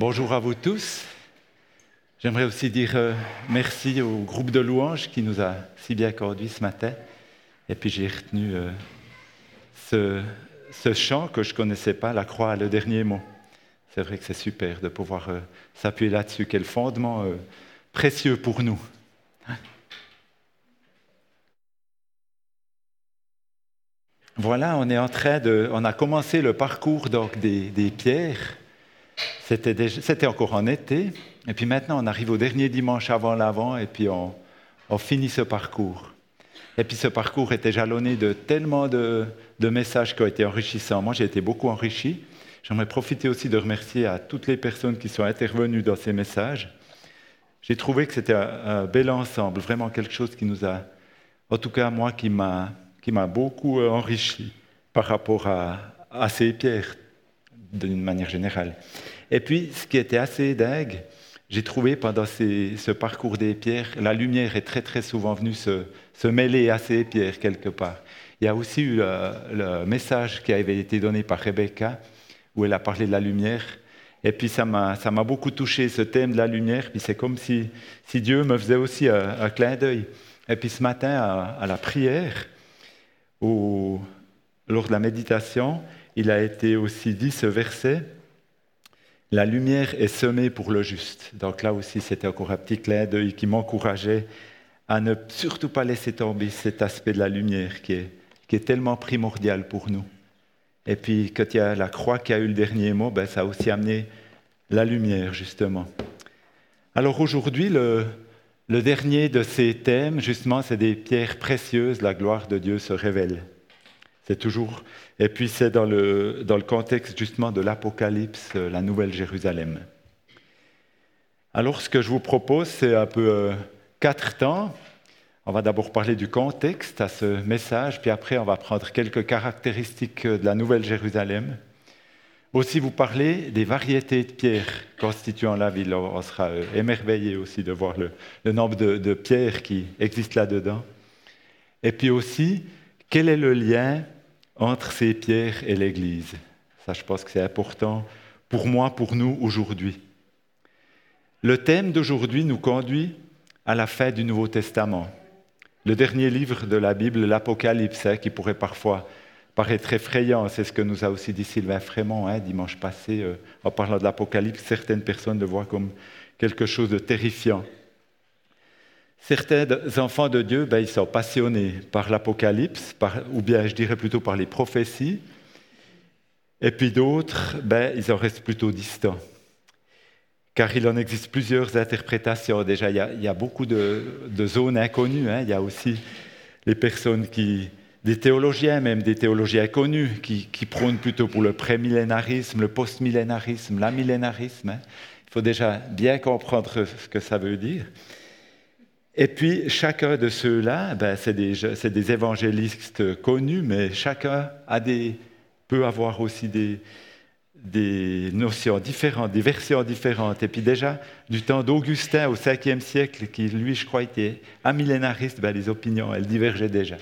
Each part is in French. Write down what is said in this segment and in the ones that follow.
Bonjour à vous tous. J'aimerais aussi dire euh, merci au groupe de louanges qui nous a si bien conduits ce matin. Et puis j'ai retenu euh, ce, ce, chant que je ne connaissais pas, La croix, le dernier mot. C'est vrai que c'est super de pouvoir euh, s'appuyer là-dessus. Quel fondement précieux pour nous. Voilà, on est en train de, on a commencé le parcours donc des, des pierres. C'était encore en été, et puis maintenant on arrive au dernier dimanche avant l'avant, et puis on, finit ce parcours. Et puis ce parcours était jalonné de tellement de, de messages qui ont été enrichissants. Moi j'ai été beaucoup enrichi. J'aimerais profiter aussi de remercier à toutes les personnes qui sont intervenues dans ces messages. J'ai trouvé que c'était un, un bel ensemble, vraiment quelque chose qui nous a, en tout cas moi, qui m'a qui m'a beaucoup euh, enrichi par rapport à, à ces pierres d'une manière générale. Et puis, ce qui était assez dingue, j'ai trouvé pendant ce parcours des pierres, la lumière est très très souvent venue se, mêler à ces pierres quelque part. Il y a aussi eu le, le, message qui avait été donné par Rebecca, où elle a parlé de la lumière. Et puis ça m'a beaucoup touché, ce thème de la lumière. Puis c'est comme si, Dieu me faisait aussi un, un clin d'œil. Et puis ce matin, à, la prière, où, lors de la méditation, il a été aussi dit ce verset, la lumière est semée pour le juste. Donc là aussi, c'était encore un petit clin d'œil qui m'encourageait à ne surtout pas laisser tomber cet aspect de la lumière qui est, tellement primordial pour nous. Et puis, quand il y a la croix qui a eu le dernier mot, ben, ça a aussi amené la lumière, justement. Alors aujourd'hui, le dernier de ces thèmes, justement, c'est des pierres précieuses, la gloire de Dieu se révèle. Toujours. Et puis c'est dans le, dans le contexte justement de l'Apocalypse, euh, la Nouvelle Jérusalem. Alors ce que je vous propose, c'est un peu euh, quatre temps. On va d'abord parler du contexte à ce message, puis après on va prendre quelques caractéristiques de la Nouvelle Jérusalem. Aussi vous parler des variétés de pierres constituant la ville. On sera euh, émerveillé aussi de voir le, nombre de, pierres qui existent là-dedans. Et puis aussi, quel est le lien entre ces pierres et l'Église Ça, je pense que c'est important pour moi, pour nous aujourd'hui. Le thème d'aujourd'hui nous conduit à la fin du Nouveau Testament. Le dernier livre de la Bible, l'Apocalypse, hein, qui pourrait parfois paraître effrayant. C'est ce que nous a aussi dit Sylvain Frémont hein, dimanche passé, euh, en parlant de l'Apocalypse. Certaines personnes le voient comme quelque chose de terrifiant. Certains enfants de Dieu, ben, ils sont passionnés par l'Apocalypse, ou bien je dirais plutôt par les prophéties. Et puis d'autres, ben, ils en restent plutôt distants. Car il en existe plusieurs interprétations. Déjà, il y a, beaucoup de, zones inconnues. Hein. Il y a aussi les personnes qui, des théologiens, même des théologiens connus, qui, qui prônent plutôt pour le prémillénarisme, le postmillénarisme, l'amillénarisme. Hein. Il faut déjà bien comprendre ce que ça veut dire. Et puis, chacun de ceux-là, ben, c'est des, des, évangélistes connus, mais chacun a des, peut avoir aussi des, des notions différentes, des versions différentes. Et puis déjà, du temps d'Augustin au 5e siècle, qui lui, je crois, était amillénariste, ben, les opinions, elles divergeaient déjà.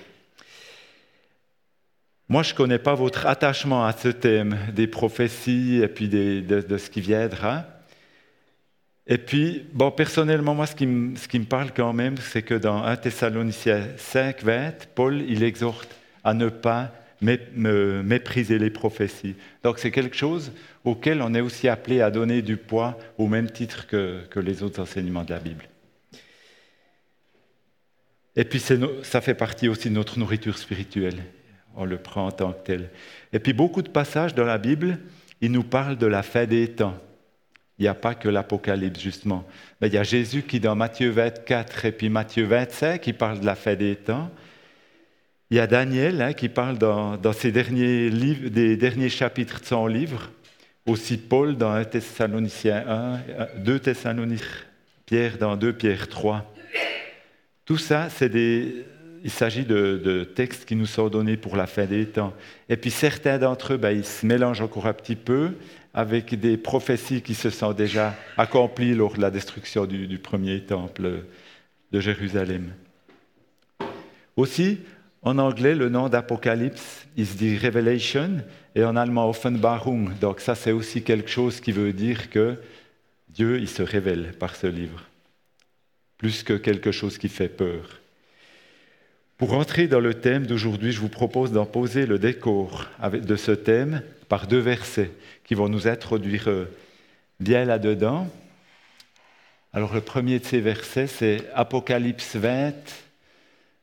Moi, je ne connais pas votre attachement à ce thème des prophéties et puis de, de, ce qui viendra. Et puis, bon, personnellement, moi, ce qui, me, parle quand même, c'est que dans 1 Thessaloniciens 5, 20, Paul, il exhorte à ne pas mépriser les prophéties. Donc, c'est quelque chose auquel on est aussi appelé à donner du poids au même titre que, que les autres enseignements de la Bible. Et puis, ça fait partie aussi de notre nourriture spirituelle on le prend en tant que tel. Et puis beaucoup de passages dans la Bible, ils nous parlent de la fin des temps. Il n'y a pas que l'Apocalypse, justement. Mais il y a Jésus qui, dans Matthieu 24 et puis Matthieu 25, qui parle de la fin des temps. Il y a Daniel hein, qui parle dans, dans ses derniers des derniers chapitres de son livre. Aussi Paul dans 1 Thessaloniciens 1, 2 Thessaloniciens, Pierre dans 2 Pierre 3. Tout ça, c'est des, il s'agit de, de, textes qui nous sont donnés pour la fin des temps. Et puis certains d'entre eux, ben, ils se mélangent encore un petit peu avec des prophéties qui se sont déjà accomplies lors de la destruction du, premier temple de Jérusalem. Aussi, en anglais, le nom d'Apocalypse, il se dit Revelation, et en allemand Offenbarung. Donc ça, c'est aussi quelque chose qui veut dire que Dieu, il se révèle par ce livre, plus que quelque chose qui fait peur. Pour entrer dans le thème d'aujourd'hui, je vous propose d'en poser le décor de ce thème par deux versets qui vont nous introduire euh, bien là-dedans. Alors le premier de ces versets, c'est Apocalypse 20,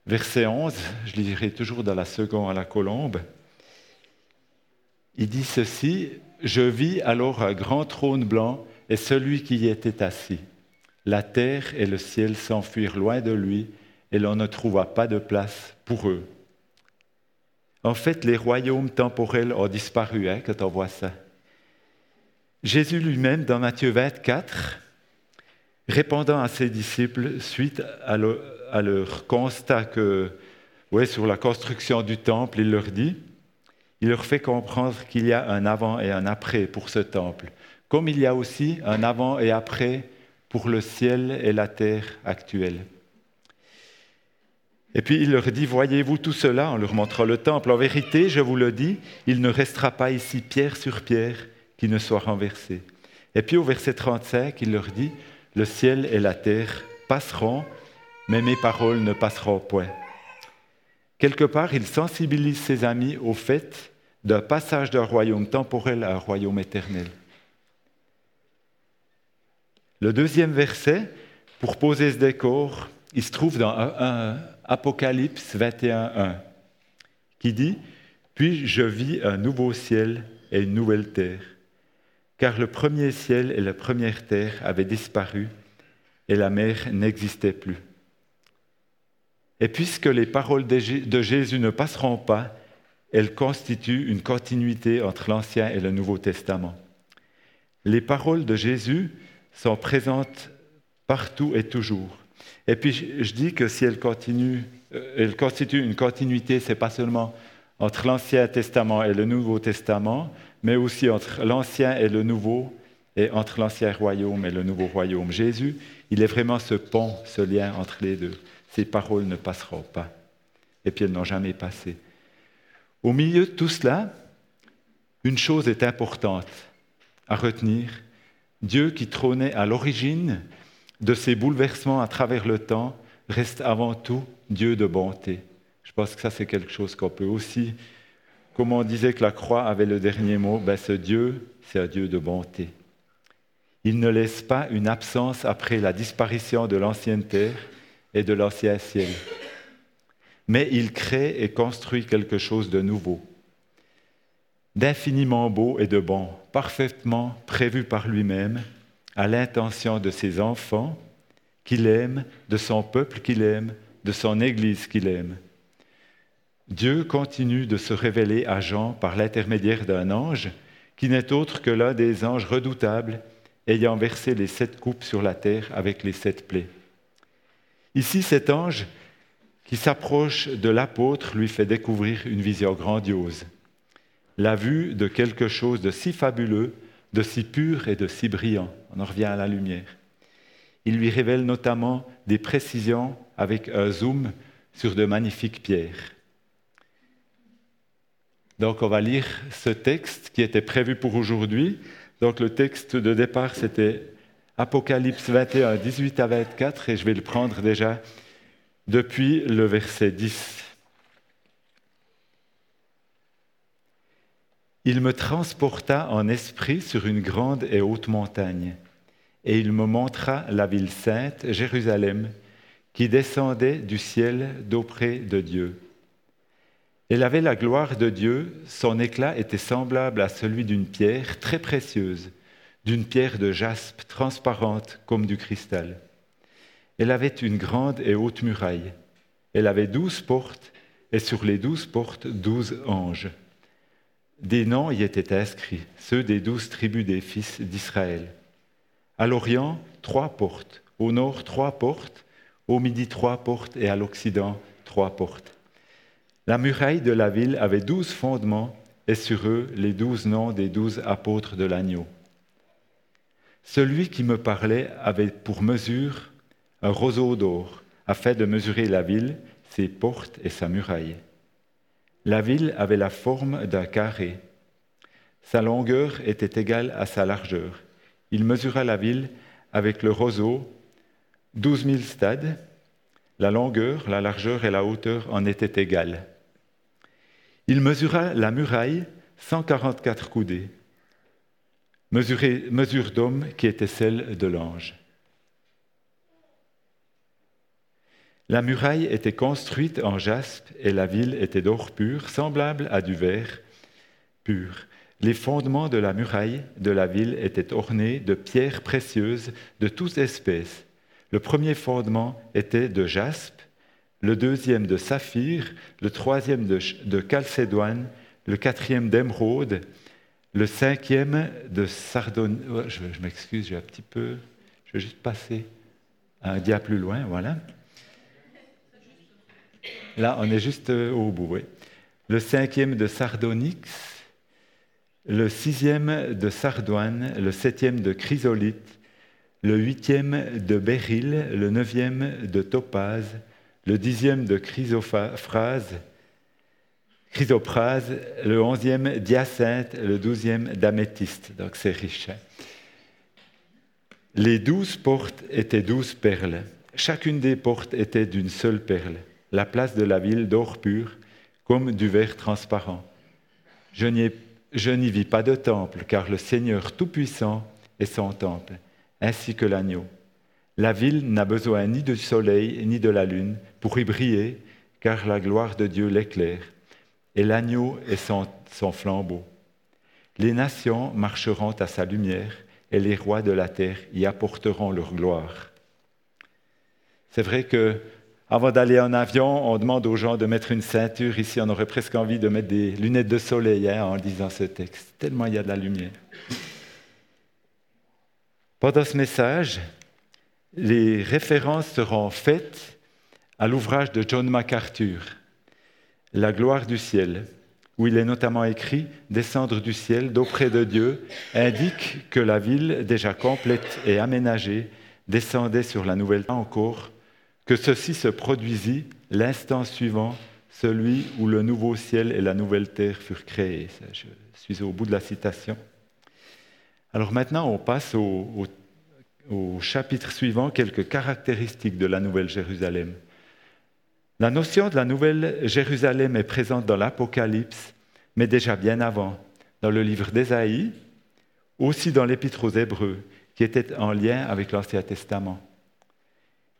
verset 11. Je lirai toujours dans la seconde à la colombe. Il dit ceci, Je vis alors un grand trône blanc et celui qui y était assis. La terre et le ciel s'enfuirent loin de lui et l'on ne trouva pas de place pour eux. En fait, les royaumes temporels ont disparu hein, quand on voit ça. Jésus lui-même, dans Matthieu 24, répondant à ses disciples suite à leur, constat que, ouais, sur la construction du temple, il leur dit, il leur fait comprendre qu'il y a un avant et un après pour ce temple, comme il y a aussi un avant et après pour le ciel et la terre actuelle. Et puis il leur dit, voyez-vous tout cela? En leur montrant le temple. En vérité, je vous le dis, il ne restera pas ici pierre sur pierre qui ne soit renversée. Et puis au verset 35, il leur dit, le ciel et la terre passeront, mais mes paroles ne passeront point. Quelque part, il sensibilise ses amis au fait d'un passage d'un royaume temporel à un royaume éternel. Le deuxième verset, pour poser ce décor, il se trouve dans un, Apocalypse 21.1, qui dit Puis je vis un nouveau ciel et une nouvelle terre, car le premier ciel et la première terre avaient disparu et la mer n'existait plus. Et puisque les paroles de Jésus ne passeront pas, elles constituent une continuité entre l'Ancien et le Nouveau Testament. Les paroles de Jésus sont présentes partout et toujours. Et puis je dis que si elle continue, euh, elle constitue une continuité, c'est pas seulement entre l'Ancien Testament et le Nouveau Testament, mais aussi entre l'Ancien et le Nouveau, et entre l'Ancien Royaume et le Nouveau Royaume. Jésus, il est vraiment ce pont, ce lien entre les deux. Ces paroles ne passeront pas. Et puis elles n'ont jamais passé. Au milieu de tout cela, une chose est importante à retenir. Dieu qui trônait à l'origine de ces bouleversements à travers le temps reste avant tout Dieu de bonté. Je pense que ça, c'est quelque chose qu'on peut aussi, comme on disait que la croix avait le dernier mot, ben ce Dieu, c'est un Dieu de bonté. Il ne laisse pas une absence après la disparition de l'ancienne terre et de l'ancien ciel. Mais il crée et construit quelque chose de nouveau, d'infiniment beau et de bon, parfaitement prévu par lui-même à l'intention de ses enfants qu'il aime, de son peuple qu'il aime, de son Église qu'il aime. Dieu continue de se révéler à Jean par l'intermédiaire d'un ange qui n'est autre que l'un des anges redoutables ayant versé les sept coupes sur la terre avec les sept plaies. Ici, cet ange qui s'approche de l'apôtre lui fait découvrir une vision grandiose, la vue de quelque chose de si fabuleux de si pur et de si brillant. On en revient à la lumière. Il lui révèle notamment des précisions avec un zoom sur de magnifiques pierres. Donc on va lire ce texte qui était prévu pour aujourd'hui. Donc le texte de départ, c'était Apocalypse 21, 18 à 24, et je vais le prendre déjà depuis le verset 10. Il me transporta en esprit sur une grande et haute montagne, et il me montra la ville sainte, Jérusalem, qui descendait du ciel d'auprès de Dieu. Elle avait la gloire de Dieu, son éclat était semblable à celui d'une pierre très précieuse, d'une pierre de jaspe transparente comme du cristal. Elle avait une grande et haute muraille. Elle avait douze portes, et sur les douze portes douze anges. Des noms y étaient inscrits, ceux des douze tribus des fils d'Israël. À l'Orient, trois portes, au nord, trois portes, au midi, trois portes, et à l'Occident, trois portes. La muraille de la ville avait douze fondements, et sur eux les douze noms des douze apôtres de l'agneau. Celui qui me parlait avait pour mesure un roseau d'or, afin de mesurer la ville, ses portes et sa muraille. La ville avait la forme d'un carré. Sa longueur était égale à sa largeur. il mesura la ville avec le roseau, douze mille stades. La longueur, la largeur et la hauteur en étaient égales. Il mesura la muraille 144 coudées, mesure d'homme qui était celle de l'ange. La muraille était construite en jaspe et la ville était d'or pur, semblable à du verre pur. Les fondements de la muraille de la ville étaient ornés de pierres précieuses de toutes espèces. Le premier fondement était de jaspe, le deuxième de saphir, le troisième de, de calcédoine, le quatrième d'émeraude, le cinquième de sardone. Oh, je, je m'excuse, j'ai un petit peu. Je vais juste passer un dia plus loin, voilà. Là, on est juste euh, au bout. Oui. Le cinquième de Sardonyx, le sixième de Sardoine, le septième de Chrysolite, le huitième de Béryl, le neuvième de Topaz, le dixième de Chrysophrase, Chrysoprase, le onzième d'Hyacinthe, le douzième d'améthyste. Donc c'est riche. Hein. Les douze portes étaient douze perles. Chacune des portes était d'une seule perle la place de la ville d'or pur, comme du verre transparent. Je n'y vis pas de temple, car le Seigneur Tout-Puissant est son temple, ainsi que l'agneau. La ville n'a besoin ni du soleil ni de la lune pour y briller, car la gloire de Dieu l'éclaire, et l'agneau est son, flambeau. Les nations marcheront à sa lumière, et les rois de la terre y apporteront leur gloire. C'est vrai que avant d'aller en avion, on demande aux gens de mettre une ceinture. Ici, on aurait presque envie de mettre des lunettes de soleil hein, en lisant ce texte, tellement il y a de la lumière. Pendant ce message, les références seront faites à l'ouvrage de John MacArthur, La gloire du ciel, où il est notamment écrit Descendre du ciel d'auprès de Dieu indique que la ville, déjà complète et aménagée, descendait sur la nouvelle encore que ceci se produisit l'instant suivant, celui où le nouveau ciel et la nouvelle terre furent créés. Je suis au bout de la citation. Alors maintenant, on passe au, chapitre suivant, quelques caractéristiques de la Nouvelle Jérusalem. La notion de la Nouvelle Jérusalem est présente dans l'Apocalypse, mais déjà bien avant, dans le livre d'Ésaïe, aussi dans l'Épître aux Hébreux, qui était en lien avec l'Ancien Testament.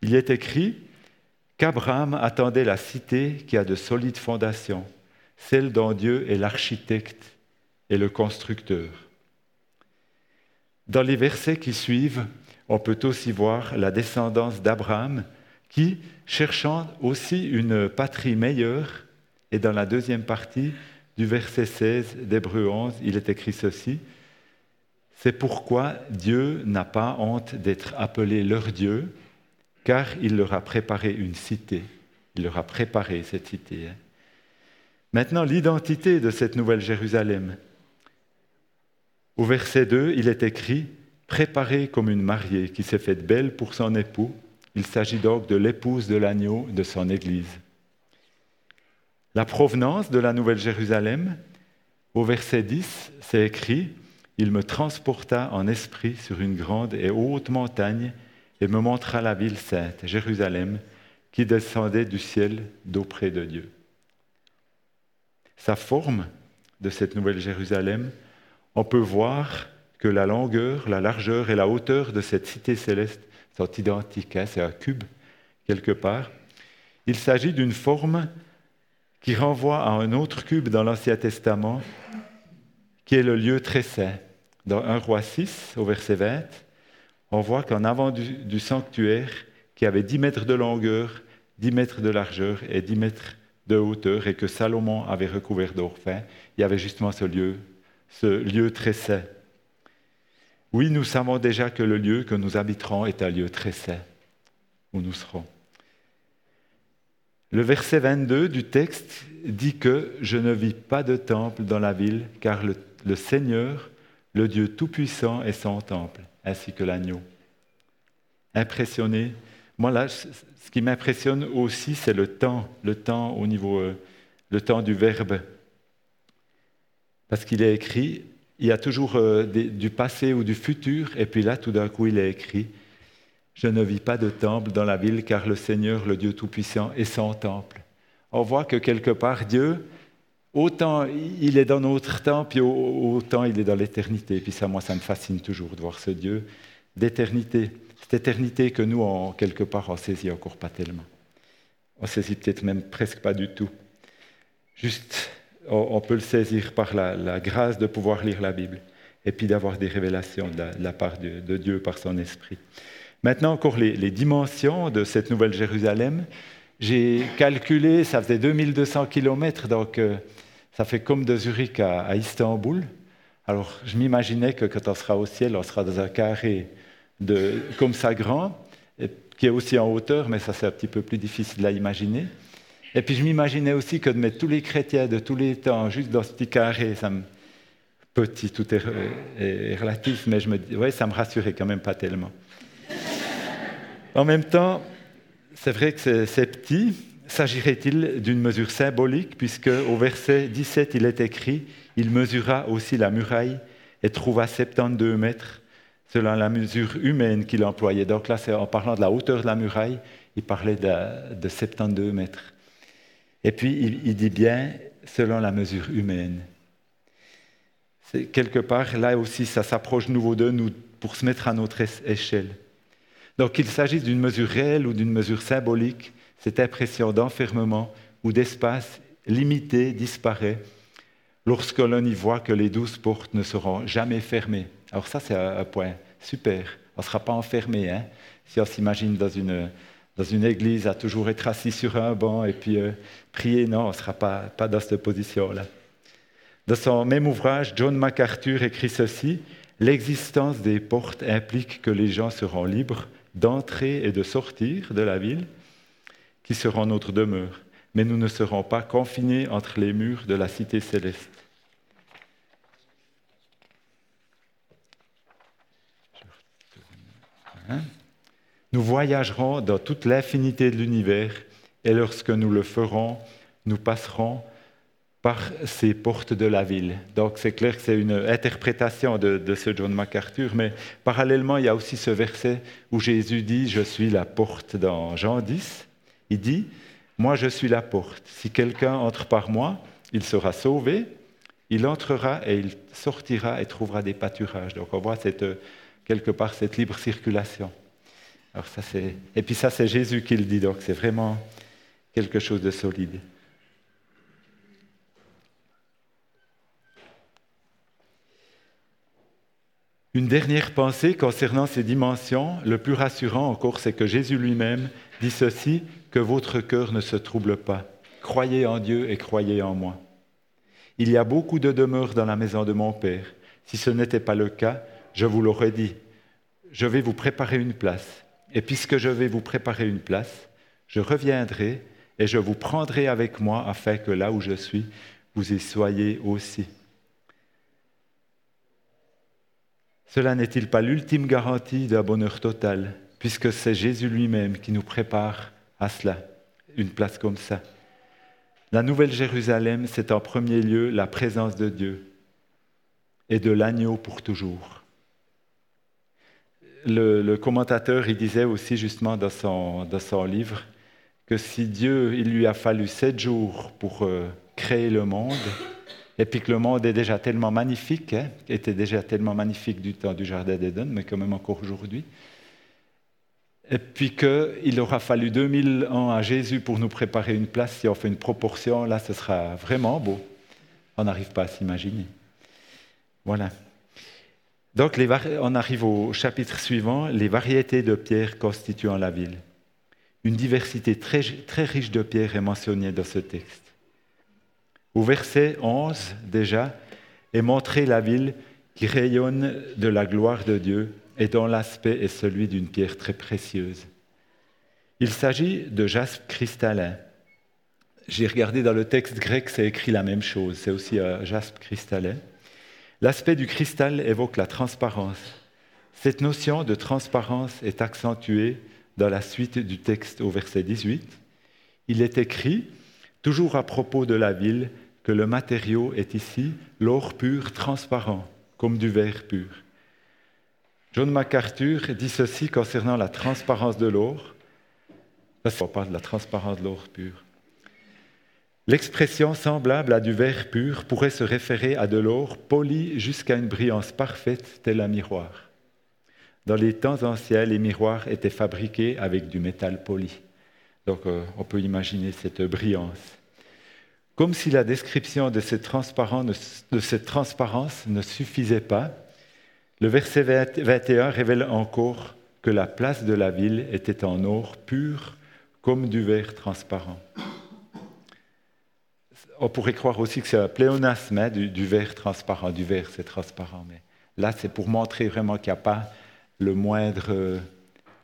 Il est écrit qu'Abraham attendait la cité qui a de solides fondations, celle dont Dieu est l'architecte et le constructeur. Dans les versets qui suivent, on peut aussi voir la descendance d'Abraham qui, cherchant aussi une patrie meilleure, et dans la deuxième partie du verset 16 d'Hébreu 11, il est écrit ceci, C'est pourquoi Dieu n'a pas honte d'être appelé leur Dieu, car il leur a préparé une cité. Il leur a préparé cette cité. Hein. Maintenant, l'identité de cette nouvelle Jérusalem. Au verset 2, il est écrit Préparée comme une mariée qui s'est faite belle pour son époux. Il s'agit donc de l'épouse de l'agneau de son Église. La provenance de la nouvelle Jérusalem, au verset 10, c'est écrit Il me transporta en esprit sur une grande et haute montagne et me montra la ville sainte, Jérusalem, qui descendait du ciel d'auprès de Dieu. Sa forme de cette nouvelle Jérusalem, on peut voir que la longueur, la largeur et la hauteur de cette cité céleste sont identiques. Hein, c'est un cube quelque part. Il s'agit d'une forme qui renvoie à un autre cube dans l'Ancien Testament, qui est le lieu très saint. Dans 1 Roi 6, au verset 20, on voit qu'en avant du, sanctuaire, qui avait 10 mètres de longueur, 10 mètres de largeur et 10 mètres de hauteur, et que Salomon avait recouvert d'or il y avait justement ce lieu, ce lieu très saint. Oui, nous savons déjà que le lieu que nous habiterons est un lieu très saint, où nous serons. Le verset 22 du texte dit que je ne vis pas de temple dans la ville, car le, le Seigneur, le Dieu Tout-Puissant, est son temple ainsi que l'agneau. Impressionné. Moi, là, ce qui m'impressionne aussi, c'est le temps, le temps au niveau, euh, le temps du verbe. Parce qu'il est écrit, il y a toujours euh, du passé ou du futur, et puis là, tout d'un coup, il est écrit, je ne vis pas de temple dans la ville, car le Seigneur, le Dieu Tout-Puissant, est sans temple. On voit que quelque part, Dieu, autant il est dans notre temps, puis autant il est dans l'éternité. Puis ça, moi, ça me fascine toujours de voir ce Dieu d'éternité. Cette éternité que nous, en quelque part, on saisit encore pas tellement. On saisit peut-être même presque pas du tout. Juste, on, peut le saisir par la, grâce de pouvoir lire la Bible et puis d'avoir des révélations de la, part de, Dieu par son esprit. Maintenant, encore les, dimensions de cette nouvelle Jérusalem. J'ai calculé, ça faisait 2200 km, donc euh, ça fait comme de Zurich à, Istanbul. Alors, je m'imaginais que quand on sera au ciel, on sera dans un carré de, comme ça grand, qui est aussi en hauteur, mais ça c'est un petit peu plus difficile à imaginer. Et puis je m'imaginais aussi que de mettre tous les chrétiens de tous les temps juste dans ce petit carré, ça me... petit, tout est, relatif, mais je me ouais, ça me rassurait quand même pas tellement. en même temps, c'est vrai que c'est petit, S'agirait-il d'une mesure symbolique, puisque au verset 17, il est écrit Il mesura aussi la muraille et trouva 72 mètres, selon la mesure humaine qu'il employait. Donc là, en parlant de la hauteur de la muraille, il parlait de, 72 mètres. Et puis, il, dit bien selon la mesure humaine. Quelque part, là aussi, ça s'approche nouveau de nous pour se mettre à notre échelle. Donc, qu'il s'agisse d'une mesure réelle ou d'une mesure symbolique, cette impression d'enfermement ou d'espace limité disparaît lorsque l'on y voit que les douze portes ne seront jamais fermées. Alors ça, c'est un point super. On ne sera pas enfermé. Hein? Si on s'imagine dans une, dans une église à toujours être assis sur un banc et puis euh, prier, non, on ne sera pas, pas dans cette position-là. Dans son même ouvrage, John MacArthur écrit ceci, L'existence des portes implique que les gens seront libres d'entrer et de sortir de la ville, qui seront notre demeure, mais nous ne serons pas confinés entre les murs de la cité céleste. Hein? Nous voyagerons dans toute l'infinité de l'univers et lorsque nous le ferons, nous passerons par ces portes de la ville. Donc c'est clair que c'est une interprétation de, de, ce John MacArthur, mais parallèlement, il y a aussi ce verset où Jésus dit, je suis la porte dans Jean 10. Il dit, moi je suis la porte. Si quelqu'un entre par moi, il sera sauvé, il entrera et il sortira et trouvera des pâturages. Donc on voit cette, quelque part cette libre circulation. Et puis ça, c'est Jésus qui le dit, donc c'est vraiment quelque chose de solide. Une dernière pensée concernant ces dimensions, le plus rassurant encore, c'est que Jésus lui-même dit ceci, que votre cœur ne se trouble pas. Croyez en Dieu et croyez en moi. Il y a beaucoup de demeures dans la maison de mon Père. Si ce n'était pas le cas, je vous l'aurais dit. Je vais vous préparer une place. Et puisque je vais vous préparer une place, je reviendrai et je vous prendrai avec moi afin que là où je suis, vous y soyez aussi. Cela n'est-il pas l'ultime garantie d'un bonheur total, puisque c'est Jésus lui-même qui nous prépare à cela, une place comme ça. La Nouvelle Jérusalem, c'est en premier lieu la présence de Dieu et de l'agneau pour toujours. Le, commentateur, il disait aussi justement dans son, dans son, livre que si Dieu, il lui a fallu sept jours pour euh, créer le monde, et puis que le monde est déjà tellement magnifique, hein, était déjà tellement magnifique du temps du Jardin d'Éden, mais quand même encore aujourd'hui, et puis qu'il aura fallu 2000 ans à Jésus pour nous préparer une place. Si on fait une proportion, là, ce sera vraiment beau. On n'arrive pas à s'imaginer. Voilà. Donc, on arrive au chapitre suivant, les variétés de pierres constituant la ville. Une diversité très, très riche de pierres est mentionnée dans ce texte. Au verset 11, déjà, est montrée la ville qui rayonne de la gloire de Dieu et dont l'aspect est celui d'une pierre très précieuse. Il s'agit de jaspe cristallin. J'ai regardé dans le texte grec, c'est écrit la même chose, c'est aussi un jaspe cristallin. L'aspect du cristal évoque la transparence. Cette notion de transparence est accentuée dans la suite du texte au verset 18. Il est écrit, toujours à propos de la ville, que le matériau est ici l'or pur transparent, comme du verre pur. John MacArthur dit ceci concernant la transparence de l'or. On parle de la transparence de l'or pur. L'expression semblable à du verre pur pourrait se référer à de l'or poli jusqu'à une brillance parfaite tel un miroir. Dans les temps anciens, les miroirs étaient fabriqués avec du métal poli. Donc euh, on peut imaginer cette brillance. Comme si la description de cette transparence ne suffisait pas, le verset 21 révèle encore que la place de la ville était en or pur comme du verre transparent on pourrait croire aussi que c'est un pléonasme hein, du, verre transparent. Du verre, c'est transparent. Mais là, c'est pour montrer vraiment qu'il n'y a pas moindre,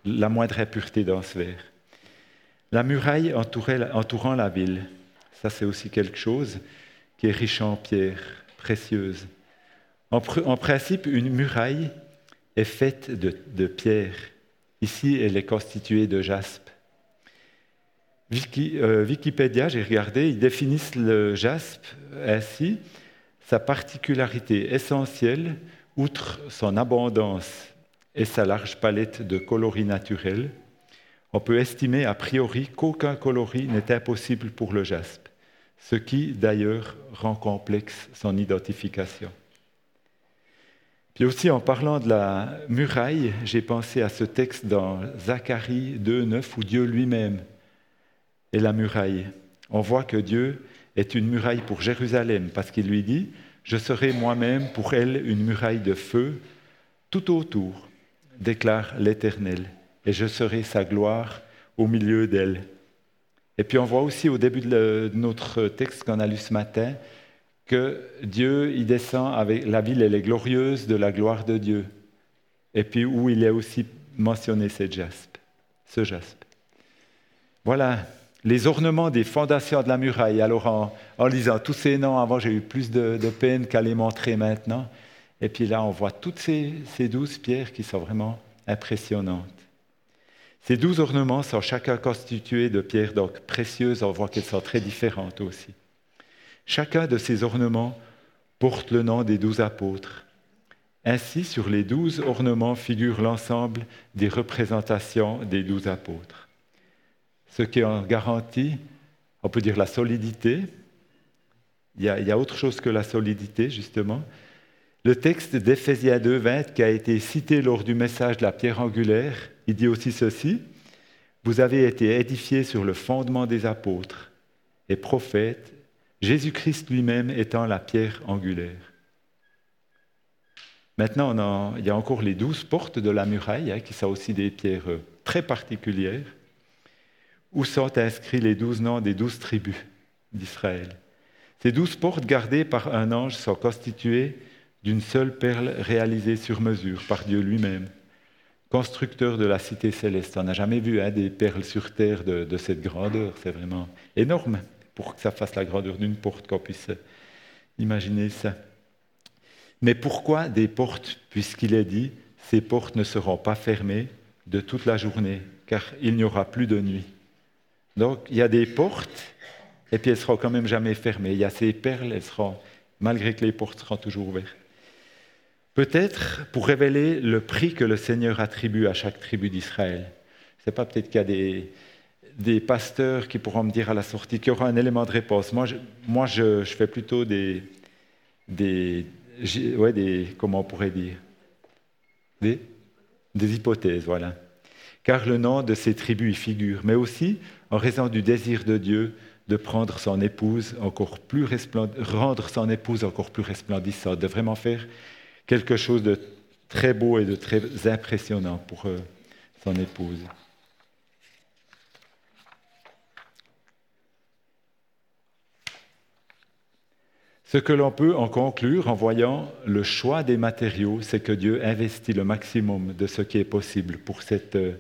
la moindre impureté dans ce verre. La muraille entourant la ville, ça c'est aussi quelque chose qui est riche en pierres précieuses. En, principe, une muraille est faite de, pierres. Ici, elle est constituée de jaspe. Euh, Wikipédia, j'ai regardé, ils définissent le jaspe ainsi sa particularité essentielle, outre son abondance et sa large palette de coloris naturels, on peut estimer a priori qu'aucun coloris n'est impossible pour le jaspe, ce qui d'ailleurs rend complexe son identification. Puis aussi en parlant de la muraille, j'ai pensé à ce texte dans Zacharie 2.9 où Dieu lui-même et la muraille. On voit que Dieu est une muraille pour Jérusalem parce qu'il lui dit, je serai moi-même pour elle une muraille de feu tout autour, déclare l'Éternel, et je serai sa gloire au milieu d'elle. Et puis on voit aussi au début de notre texte qu'on a lu ce matin que Dieu, il descend avec la ville, elle est glorieuse de la gloire de Dieu. Et puis où il est aussi mentionné ce jaspe, ce jaspe. Voilà, les ornements des fondations de la muraille. Alors, en, lisant tous ces noms, avant, j'ai eu plus de, peine qu'à les montrer maintenant. Et puis là, on voit toutes ces, douze pierres qui sont vraiment impressionnantes. Ces douze ornements sont chacun constitués de pierres donc précieuses. On voit qu'elles sont très différentes aussi. Chacun de ces ornements porte le nom des douze apôtres. Ainsi, sur les douze ornements figure l'ensemble des représentations des douze apôtres ce qui en garantit, on peut dire la solidité. Il y, a, autre chose que la solidité, justement. Le texte d'Éphésiens 2, 20, qui a été cité lors du message de la pierre angulaire, il dit aussi ceci Vous avez été édifiés sur le fondement des apôtres et prophètes, Jésus-Christ lui-même étant la pierre angulaire. Maintenant, il y a encore les douze portes de la muraille, hein, qui sont aussi des pierres très particulières où sont inscrits les douze noms des douze tribus d'Israël? Ces douze portes gardées par un ange sont constituées d'une seule perle réalisée sur mesure par Dieu lui-même, constructeur de la cité céleste. On n'a jamais vu hein, des perles sur terre de, cette grandeur. C'est vraiment énorme pour que ça fasse la grandeur d'une porte, qu'on puisse imaginer ça. Mais pourquoi des portes Puisqu'il est dit, ces portes ne seront pas fermées de toute la journée, car il n'y aura plus de nuit? Donc, il y a des portes, et puis elles seront quand même jamais fermées. Il y a ces perles, elles seront, malgré que les portes seront toujours ouvertes. Peut-être pour révéler le prix que le Seigneur attribue à chaque tribu d'Israël. Je ne sais pas, peut-être qu'il y a des, pasteurs qui pourront me dire à la sortie qu'il y aura un élément de réponse. Moi, je, moi, je, fais plutôt des, des, ouais, des, comment on pourrait dire, des, des hypothèses, voilà. Car le nom de ces tribus y figure, mais aussi en raison du désir de Dieu de prendre son épouse encore plus rendre son épouse encore plus resplendissante, de vraiment faire quelque chose de très beau et de très impressionnant pour euh, son épouse. Ce que l'on peut en conclure en voyant le choix des matériaux, c'est que Dieu investit le maximum de ce qui est possible pour cette euh,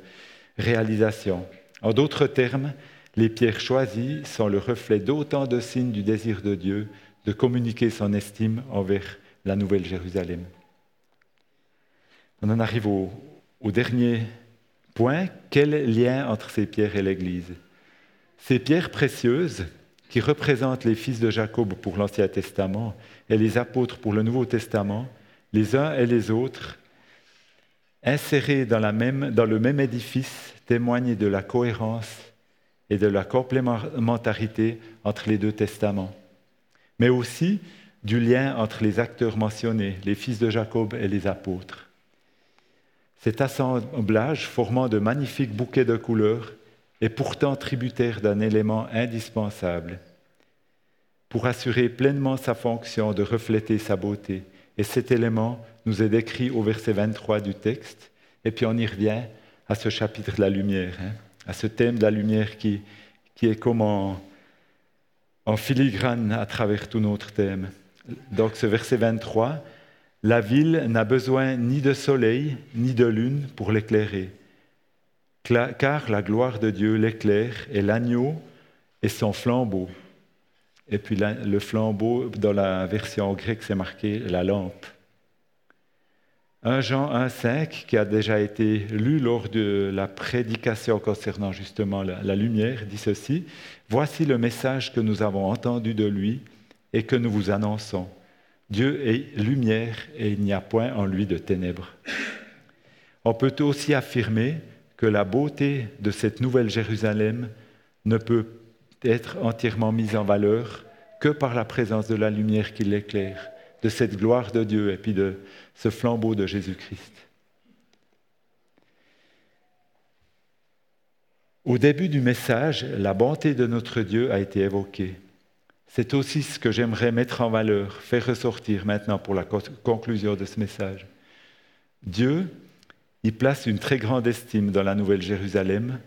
réalisation. En d'autres termes, les pierres choisies sont le reflet d'autant de signes du désir de Dieu de communiquer son estime envers la Nouvelle Jérusalem. On en arrive au, dernier point. Quel lien entre ces pierres et l'Église? Ces pierres précieuses, qui représentent les fils de Jacob pour l'Ancien Testament et les apôtres pour le Nouveau Testament, les uns et les autres, insérés dans, le même édifice, témoignent de la cohérence et de la complémentarité entre les deux testaments, mais aussi du lien entre les acteurs mentionnés, les fils de Jacob et les apôtres. Cet assemblage, formant de magnifiques bouquets de couleurs, est pourtant tributaire d'un élément indispensable pour assurer pleinement sa fonction de refléter sa beauté. Et cet élément nous est décrit au verset 23 du texte, et puis on y revient à ce chapitre de la lumière, hein, à ce thème de la lumière qui, qui est comme en filigrane à travers tout notre thème. Donc ce verset 23, la ville n'a besoin ni de soleil ni de lune pour l'éclairer, car la gloire de Dieu l'éclaire et l'agneau est son flambeau. Et puis le flambeau, dans la version grecque, c'est marqué la lampe. 1 Jean 1,5, qui a déjà été lu lors de la prédication concernant justement la lumière, dit ceci Voici le message que nous avons entendu de lui et que nous vous annonçons. Dieu est lumière et il n'y a point en lui de ténèbres. On peut aussi affirmer que la beauté de cette nouvelle Jérusalem ne peut être entièrement mise en valeur que par la présence de la lumière qui l'éclaire, de cette gloire de Dieu et puis de ce flambeau de Jésus-Christ. Au début du message, la bonté de notre Dieu a été évoquée. C'est aussi ce que j'aimerais mettre en valeur, faire ressortir maintenant pour la conclusion de ce message. Dieu y place une très grande estime dans la Nouvelle Jérusalem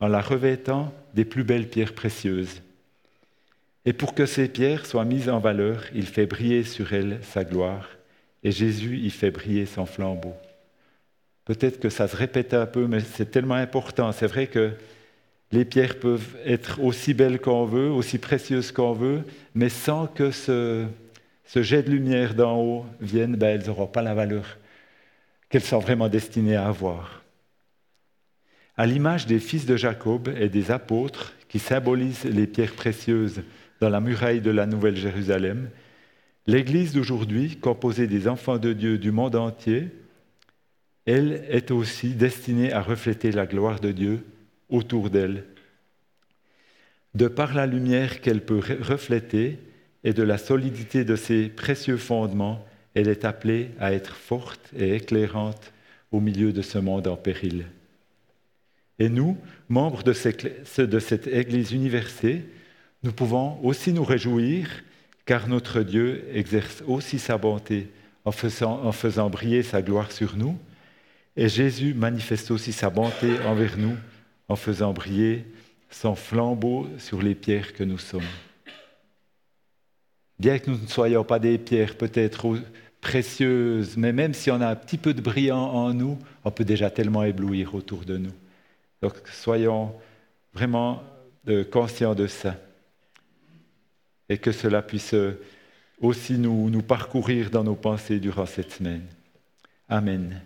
en la revêtant des plus belles pierres précieuses. Et pour que ces pierres soient mises en valeur, il fait briller sur elles sa gloire, et Jésus y fait briller son flambeau. Peut-être que ça se répète un peu, mais c'est tellement important. C'est vrai que les pierres peuvent être aussi belles qu'on veut, aussi précieuses qu'on veut, mais sans que ce, jet de lumière d'en haut vienne, ben, elles n'auront pas la valeur qu'elles sont vraiment destinées à avoir. À l'image des fils de Jacob et des apôtres qui symbolisent les pierres précieuses dans la muraille de la Nouvelle Jérusalem, l'Église d'aujourd'hui, composée des enfants de Dieu du monde entier, elle est aussi destinée à refléter la gloire de Dieu autour d'elle. De par la lumière qu'elle peut refléter et de la solidité de ses précieux fondements, elle est appelée à être forte et éclairante au milieu de ce monde en péril. Et nous, membres de cette Église universelle, nous pouvons aussi nous réjouir car notre Dieu exerce aussi sa bonté en faisant, en faisant briller sa gloire sur nous. Et Jésus manifeste aussi sa bonté envers nous en faisant briller son flambeau sur les pierres que nous sommes. Bien que nous ne soyons pas des pierres peut-être précieuses, mais même si on a un petit peu de brillant en nous, on peut déjà tellement éblouir autour de nous. Donc soyons vraiment conscients de ça. Et que cela puisse aussi nous, nous parcourir dans nos pensées durant cette semaine. Amen.